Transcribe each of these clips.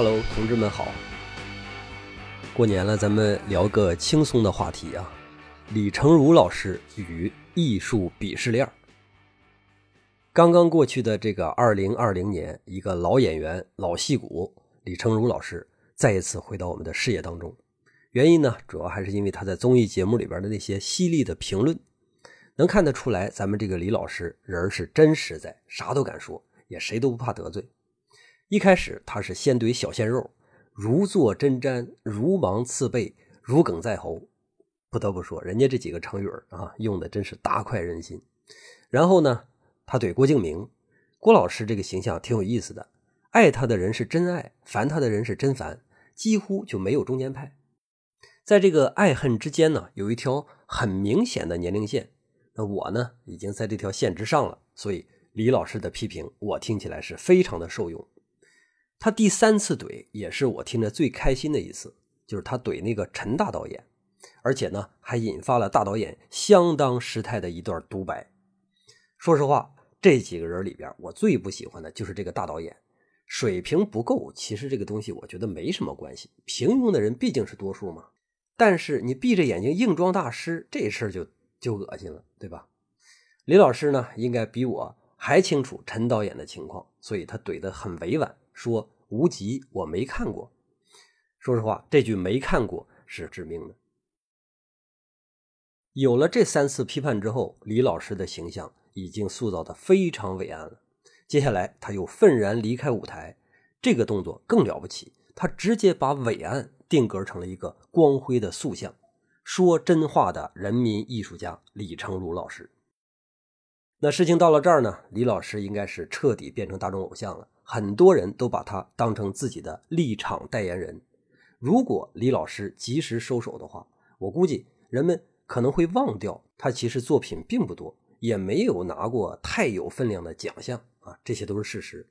哈喽同志们好！过年了，咱们聊个轻松的话题啊。李成儒老师与艺术鄙视链。刚刚过去的这个二零二零年，一个老演员、老戏骨李成儒老师再一次回到我们的视野当中。原因呢，主要还是因为他在综艺节目里边的那些犀利的评论，能看得出来，咱们这个李老师人是真实在，啥都敢说，也谁都不怕得罪。一开始他是先怼小鲜肉，如坐针毡，如芒刺背，如鲠在喉。不得不说，人家这几个成语啊，用的真是大快人心。然后呢，他怼郭敬明，郭老师这个形象挺有意思的，爱他的人是真爱，烦他的人是真烦，几乎就没有中间派。在这个爱恨之间呢，有一条很明显的年龄线。那我呢，已经在这条线之上了，所以李老师的批评，我听起来是非常的受用。他第三次怼也是我听着最开心的一次，就是他怼那个陈大导演，而且呢还引发了大导演相当失态的一段独白。说实话，这几个人里边，我最不喜欢的就是这个大导演，水平不够。其实这个东西我觉得没什么关系，平庸的人毕竟是多数嘛。但是你闭着眼睛硬装大师，这事儿就就恶心了，对吧？李老师呢，应该比我还清楚陈导演的情况，所以他怼得很委婉。说无极我没看过，说实话，这句没看过是致命的。有了这三次批判之后，李老师的形象已经塑造的非常伟岸了。接下来他又愤然离开舞台，这个动作更了不起，他直接把伟岸定格成了一个光辉的塑像，说真话的人民艺术家李成儒老师。那事情到了这儿呢，李老师应该是彻底变成大众偶像了。很多人都把他当成自己的立场代言人。如果李老师及时收手的话，我估计人们可能会忘掉他其实作品并不多，也没有拿过太有分量的奖项啊，这些都是事实。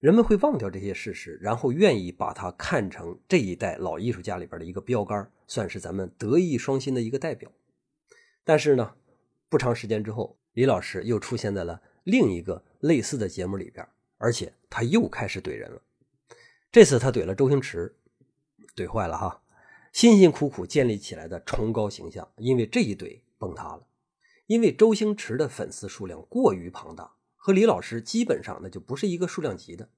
人们会忘掉这些事实，然后愿意把他看成这一代老艺术家里边的一个标杆，算是咱们德艺双馨的一个代表。但是呢，不长时间之后，李老师又出现在了另一个类似的节目里边。而且他又开始怼人了，这次他怼了周星驰，怼坏了哈，辛辛苦苦建立起来的崇高形象，因为这一怼崩塌了。因为周星驰的粉丝数量过于庞大，和李老师基本上那就不是一个数量级的。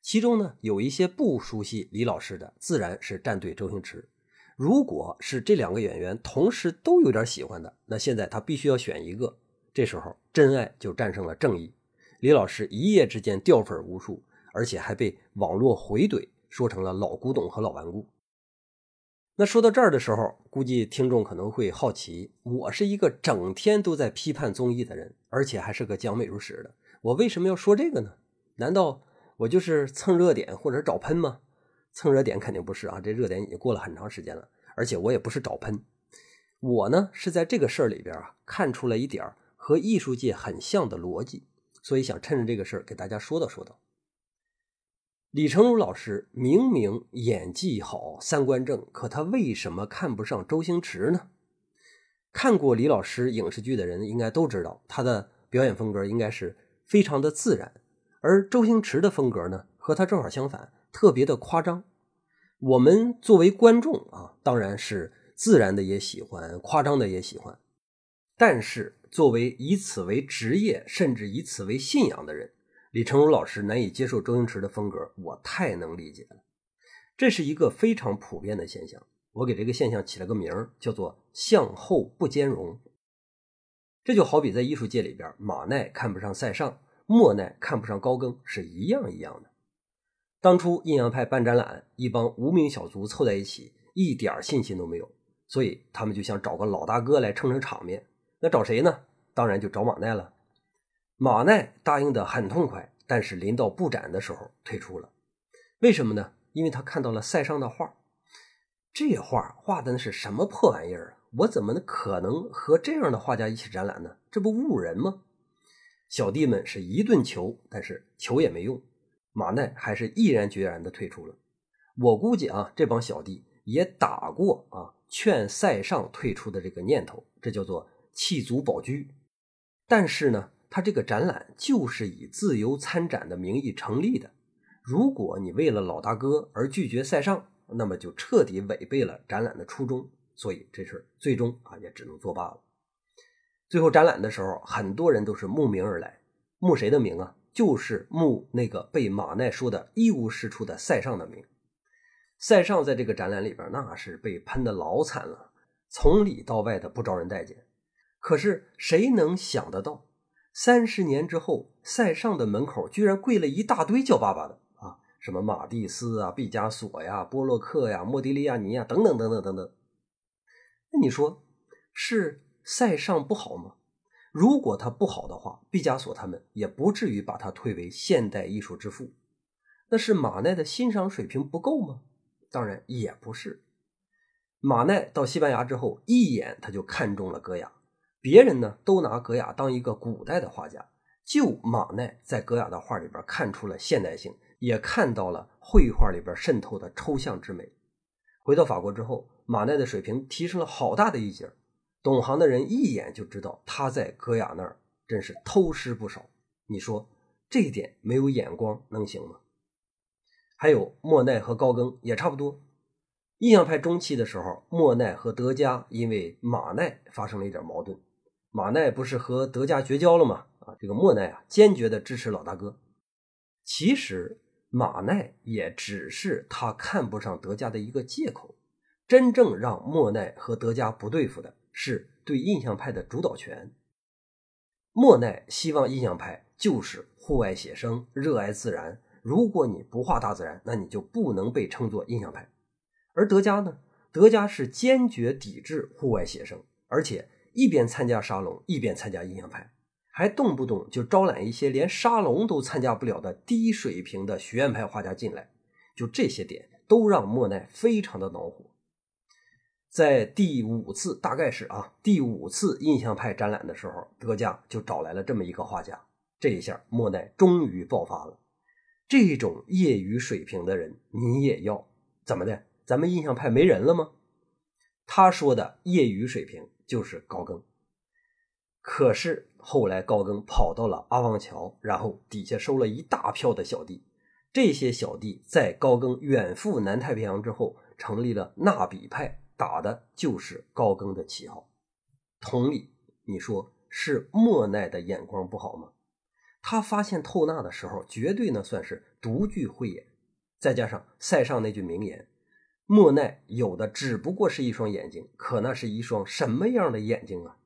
其中呢，有一些不熟悉李老师的，自然是站队周星驰。如果是这两个演员同时都有点喜欢的，那现在他必须要选一个，这时候真爱就战胜了正义。李老师一夜之间掉粉无数，而且还被网络回怼，说成了老古董和老顽固。那说到这儿的时候，估计听众可能会好奇：我是一个整天都在批判综艺的人，而且还是个讲美术史的，我为什么要说这个呢？难道我就是蹭热点或者找喷吗？蹭热点肯定不是啊，这热点已经过了很长时间了，而且我也不是找喷，我呢是在这个事儿里边啊看出了一点和艺术界很像的逻辑。所以想趁着这个事儿给大家说道说道。李成儒老师明明演技好、三观正，可他为什么看不上周星驰呢？看过李老师影视剧的人应该都知道，他的表演风格应该是非常的自然，而周星驰的风格呢，和他正好相反，特别的夸张。我们作为观众啊，当然是自然的也喜欢，夸张的也喜欢，但是。作为以此为职业，甚至以此为信仰的人，李成儒老师难以接受周星驰的风格，我太能理解了。这是一个非常普遍的现象。我给这个现象起了个名儿，叫做“向后不兼容”。这就好比在艺术界里边，马奈看不上塞尚，莫奈看不上高更，是一样一样的。当初阴阳派办展览，一帮无名小卒凑在一起，一点信心都没有，所以他们就想找个老大哥来撑撑场面。那找谁呢？当然就找马奈了。马奈答应的很痛快，但是临到布展的时候退出了。为什么呢？因为他看到了塞尚的画，这画画的那是什么破玩意儿啊！我怎么可能和这样的画家一起展览呢？这不侮辱人吗？小弟们是一顿求，但是求也没用，马奈还是毅然决然的退出了。我估计啊，这帮小弟也打过啊劝塞尚退出的这个念头，这叫做。弃卒保车，但是呢，他这个展览就是以自由参展的名义成立的。如果你为了老大哥而拒绝塞尚，那么就彻底违背了展览的初衷。所以这事最终啊也只能作罢了。最后展览的时候，很多人都是慕名而来，慕谁的名啊？就是慕那个被马奈说的一无是处的塞尚的名。塞尚在这个展览里边，那是被喷的老惨了，从里到外的不招人待见。可是谁能想得到，三十年之后，塞尚的门口居然跪了一大堆叫爸爸的啊，什么马蒂斯啊、毕加索呀、波洛克呀、莫迪利亚尼呀，等等等等等等。那你说是塞尚不好吗？如果他不好的话，毕加索他们也不至于把他推为现代艺术之父。那是马奈的欣赏水平不够吗？当然也不是。马奈到西班牙之后，一眼他就看中了戈雅。别人呢都拿戈雅当一个古代的画家，就马奈在戈雅的画里边看出了现代性，也看到了绘画里边渗透的抽象之美。回到法国之后。马奈的水平提升了好大的一截，懂行的人一眼就知道他在戈雅那儿真是偷师不少。你说这一点没有眼光能行吗？还有莫奈和高更也差不多。印象派中期的时候，莫奈和德加因为马奈发生了一点矛盾，马奈不是和德加绝交了吗？啊，这个莫奈啊坚决的支持老大哥。其实马奈也只是他看不上德加的一个借口。真正让莫奈和德加不对付的是对印象派的主导权。莫奈希望印象派就是户外写生，热爱自然。如果你不画大自然，那你就不能被称作印象派。而德加呢？德加是坚决抵制户外写生，而且一边参加沙龙，一边参加印象派，还动不动就招揽一些连沙龙都参加不了的低水平的学院派画家进来。就这些点，都让莫奈非常的恼火。在第五次，大概是啊，第五次印象派展览的时候，德加就找来了这么一个画家。这一下，莫奈终于爆发了。这种业余水平的人，你也要怎么的？咱们印象派没人了吗？他说的业余水平就是高更。可是后来高更跑到了阿旺桥，然后底下收了一大票的小弟。这些小弟在高更远赴南太平洋之后，成立了纳比派。打的就是高更的旗号。同理，你说是莫奈的眼光不好吗？他发现透纳的时候，绝对呢算是独具慧眼。再加上塞尚那句名言：“莫奈有的只不过是一双眼睛，可那是一双什么样的眼睛啊？”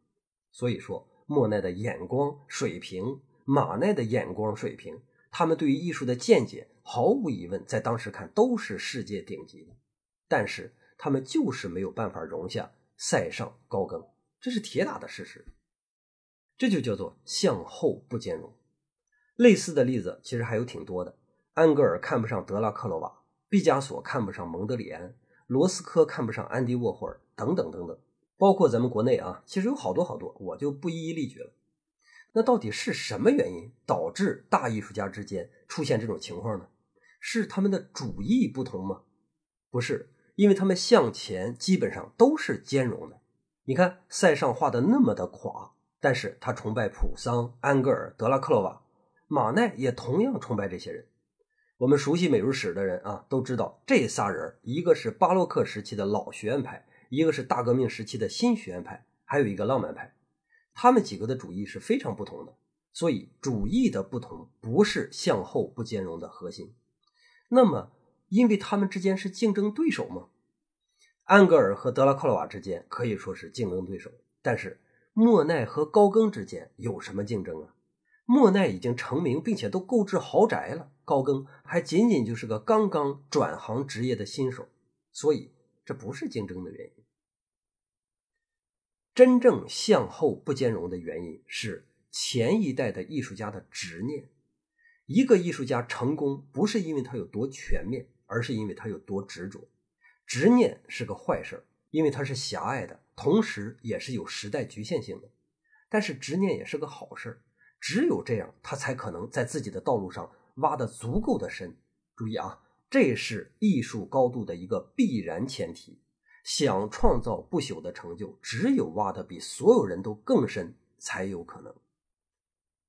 所以说，莫奈的眼光水平，马奈的眼光水平，他们对于艺术的见解，毫无疑问，在当时看都是世界顶级的。但是。他们就是没有办法容下塞尚、高更，这是铁打的事实。这就叫做向后不兼容。类似的例子其实还有挺多的。安格尔看不上德拉克罗瓦，毕加索看不上蒙德里安，罗斯科看不上安迪沃霍尔，等等等等。包括咱们国内啊，其实有好多好多，我就不一一例举了。那到底是什么原因导致大艺术家之间出现这种情况呢？是他们的主义不同吗？不是。因为他们向前基本上都是兼容的。你看塞尚画的那么的垮，但是他崇拜普桑、安格尔、德拉克洛瓦，马奈也同样崇拜这些人。我们熟悉美术史的人啊，都知道这仨人，一个是巴洛克时期的老学院派，一个是大革命时期的新学院派，还有一个浪漫派。他们几个的主义是非常不同的，所以主义的不同不是向后不兼容的核心。那么。因为他们之间是竞争对手吗？安格尔和德拉克洛瓦之间可以说是竞争对手，但是莫奈和高更之间有什么竞争啊？莫奈已经成名，并且都购置豪宅了，高更还仅仅就是个刚刚转行职业的新手，所以这不是竞争的原因。真正向后不兼容的原因是前一代的艺术家的执念。一个艺术家成功不是因为他有多全面。而是因为他有多执着，执念是个坏事因为它是狭隘的，同时也是有时代局限性的。但是执念也是个好事只有这样，他才可能在自己的道路上挖得足够的深。注意啊，这是艺术高度的一个必然前提。想创造不朽的成就，只有挖的比所有人都更深才有可能。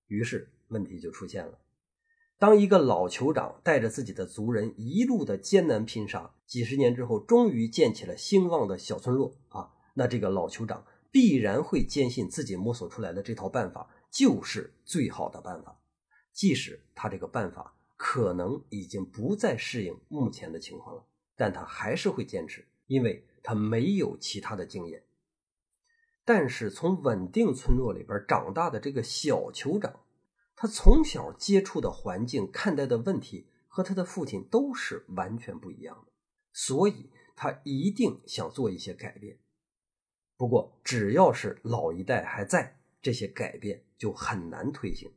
于是问题就出现了。当一个老酋长带着自己的族人一路的艰难拼杀，几十年之后，终于建起了兴旺的小村落啊，那这个老酋长必然会坚信自己摸索出来的这套办法就是最好的办法，即使他这个办法可能已经不再适应目前的情况了，但他还是会坚持，因为他没有其他的经验。但是从稳定村落里边长大的这个小酋长。他从小接触的环境、看待的问题和他的父亲都是完全不一样的，所以他一定想做一些改变。不过，只要是老一代还在，这些改变就很难推行。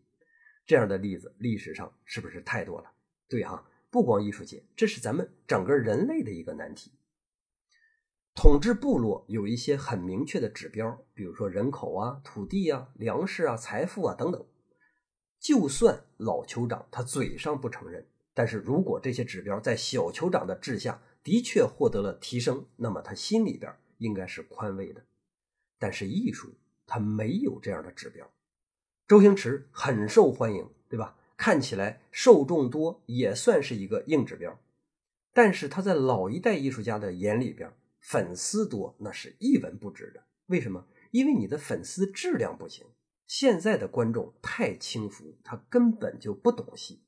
这样的例子，历史上是不是太多了？对哈，不光艺术界，这是咱们整个人类的一个难题。统治部落有一些很明确的指标，比如说人口啊、土地啊、粮食啊、财富啊等等。就算老酋长他嘴上不承认，但是如果这些指标在小酋长的治下的确获得了提升，那么他心里边应该是宽慰的。但是艺术它没有这样的指标。周星驰很受欢迎，对吧？看起来受众多也算是一个硬指标，但是他在老一代艺术家的眼里边，粉丝多那是一文不值的。为什么？因为你的粉丝质量不行。现在的观众太轻浮，他根本就不懂戏。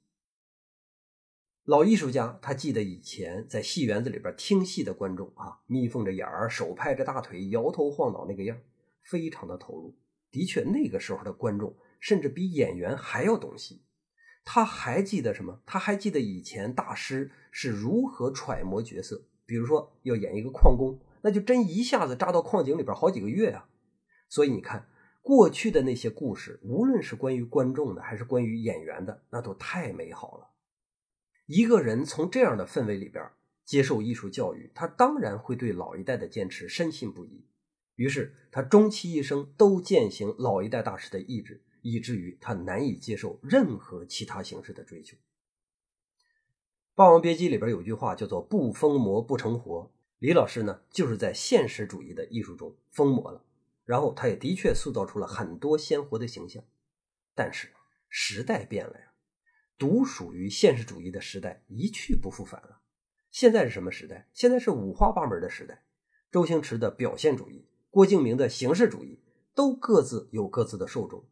老艺术家他记得以前在戏园子里边听戏的观众啊，眯缝着眼儿，手拍着大腿，摇头晃脑那个样，非常的投入。的确，那个时候的观众甚至比演员还要懂戏。他还记得什么？他还记得以前大师是如何揣摩角色。比如说要演一个矿工，那就真一下子扎到矿井里边好几个月啊。所以你看。过去的那些故事，无论是关于观众的，还是关于演员的，那都太美好了。一个人从这样的氛围里边接受艺术教育，他当然会对老一代的坚持深信不疑。于是，他终其一生都践行老一代大师的意志，以至于他难以接受任何其他形式的追求。《霸王别姬》里边有句话叫做“不疯魔不成活”，李老师呢，就是在现实主义的艺术中疯魔了。然后他也的确塑造出了很多鲜活的形象，但是时代变了呀，独属于现实主义的时代一去不复返了。现在是什么时代？现在是五花八门的时代。周星驰的表现主义，郭敬明的形式主义，都各自有各自的受众。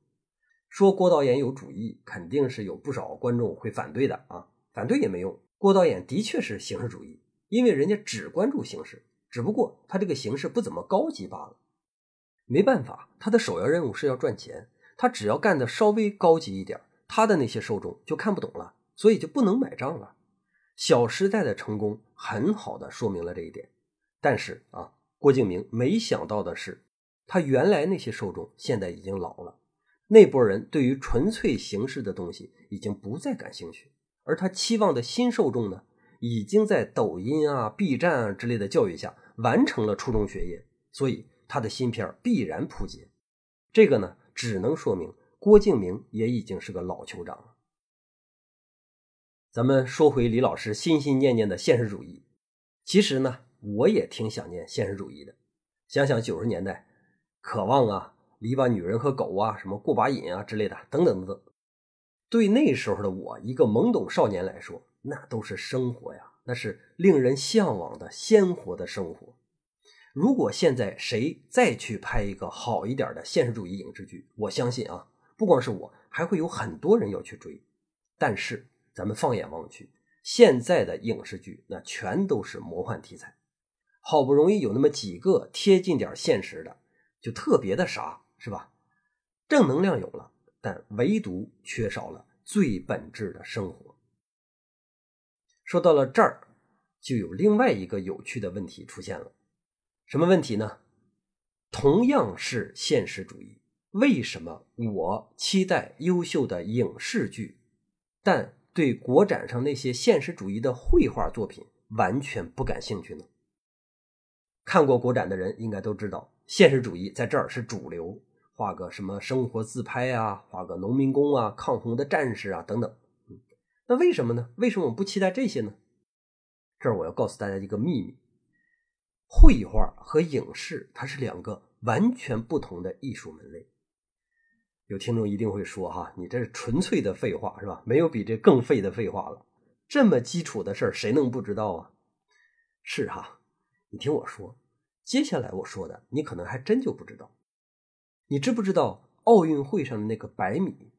说郭导演有主意，肯定是有不少观众会反对的啊，反对也没用。郭导演的确是形式主义，因为人家只关注形式，只不过他这个形式不怎么高级罢了。没办法，他的首要任务是要赚钱。他只要干的稍微高级一点，他的那些受众就看不懂了，所以就不能买账了。小时代的成功很好的说明了这一点。但是啊，郭敬明没想到的是，他原来那些受众现在已经老了，那波人对于纯粹形式的东西已经不再感兴趣，而他期望的新受众呢，已经在抖音啊、B 站啊之类的教育下完成了初中学业，所以。他的新片必然扑街，这个呢，只能说明郭敬明也已经是个老酋长了。咱们说回李老师心心念念的现实主义，其实呢，我也挺想念现实主义的。想想九十年代，渴望啊，篱笆女人和狗啊，什么过把瘾啊之类的，等等等等。对那时候的我，一个懵懂少年来说，那都是生活呀，那是令人向往的鲜活的生活。如果现在谁再去拍一个好一点的现实主义影视剧，我相信啊，不光是我，还会有很多人要去追。但是咱们放眼望去，现在的影视剧那全都是魔幻题材，好不容易有那么几个贴近点现实的，就特别的傻，是吧？正能量有了，但唯独缺少了最本质的生活。说到了这儿，就有另外一个有趣的问题出现了。什么问题呢？同样是现实主义，为什么我期待优秀的影视剧，但对国展上那些现实主义的绘画作品完全不感兴趣呢？看过国展的人应该都知道，现实主义在这儿是主流，画个什么生活自拍啊，画个农民工啊，抗洪的战士啊等等。那为什么呢？为什么我不期待这些呢？这儿我要告诉大家一个秘密。绘画和影视，它是两个完全不同的艺术门类。有听众一定会说哈，你这是纯粹的废话是吧？没有比这更废的废话了。这么基础的事儿，谁能不知道啊？是哈，你听我说，接下来我说的，你可能还真就不知道。你知不知道奥运会上的那个百米？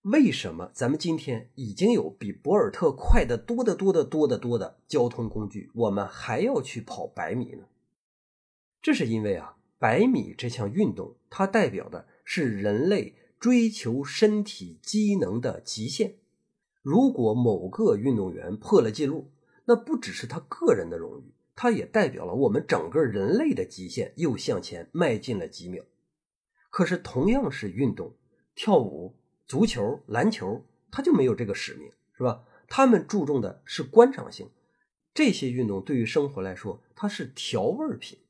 为什么咱们今天已经有比博尔特快的多得多的多得多的交通工具，我们还要去跑百米呢？这是因为啊，百米这项运动，它代表的是人类追求身体机能的极限。如果某个运动员破了记录，那不只是他个人的荣誉，他也代表了我们整个人类的极限又向前迈进了几秒。可是同样是运动，跳舞。足球、篮球，他就没有这个使命，是吧？他们注重的是观赏性。这些运动对于生活来说，它是调味品。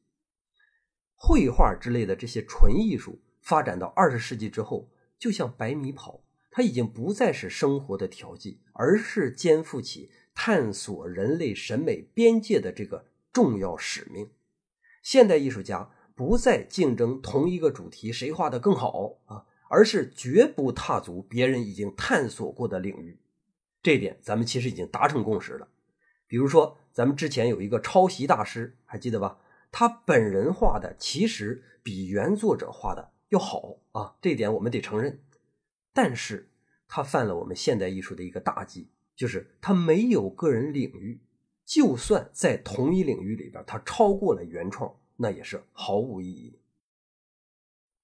绘画之类的这些纯艺术，发展到二十世纪之后，就像百米跑，它已经不再是生活的调剂，而是肩负起探索人类审美边界的这个重要使命。现代艺术家不再竞争同一个主题，谁画的更好啊？而是绝不踏足别人已经探索过的领域，这点咱们其实已经达成共识了。比如说，咱们之前有一个抄袭大师，还记得吧？他本人画的其实比原作者画的要好啊，这点我们得承认。但是，他犯了我们现代艺术的一个大忌，就是他没有个人领域。就算在同一领域里边，他超过了原创，那也是毫无意义。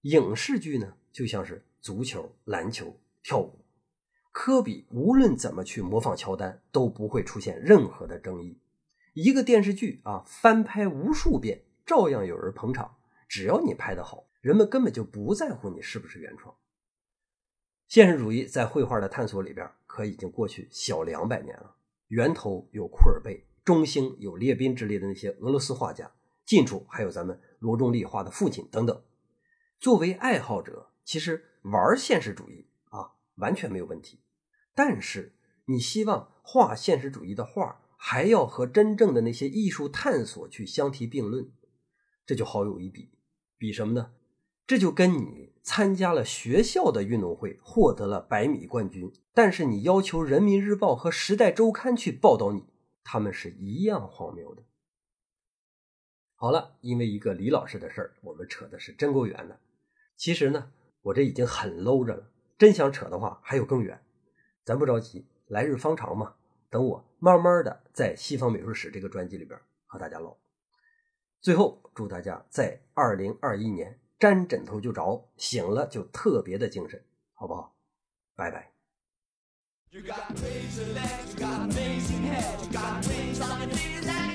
影视剧呢？就像是足球、篮球、跳舞，科比无论怎么去模仿乔丹，都不会出现任何的争议。一个电视剧啊，翻拍无数遍，照样有人捧场。只要你拍得好，人们根本就不在乎你是不是原创。现实主义在绘画的探索里边，可已经过去小两百年了。源头有库尔贝，中兴有列宾之类的那些俄罗斯画家，近处还有咱们罗中立画的父亲等等。作为爱好者。其实玩现实主义啊，完全没有问题。但是你希望画现实主义的画，还要和真正的那些艺术探索去相提并论，这就好有一比。比什么呢？这就跟你参加了学校的运动会，获得了百米冠军，但是你要求人民日报和时代周刊去报道你，他们是一样荒谬的。好了，因为一个李老师的事儿，我们扯的是真够远的。其实呢。我这已经很 low 着了，真想扯的话还有更远，咱不着急，来日方长嘛。等我慢慢的在西方美术史这个专辑里边和大家唠。最后祝大家在二零二一年沾枕头就着，醒了就特别的精神，好不好？拜拜。princess, you must stay.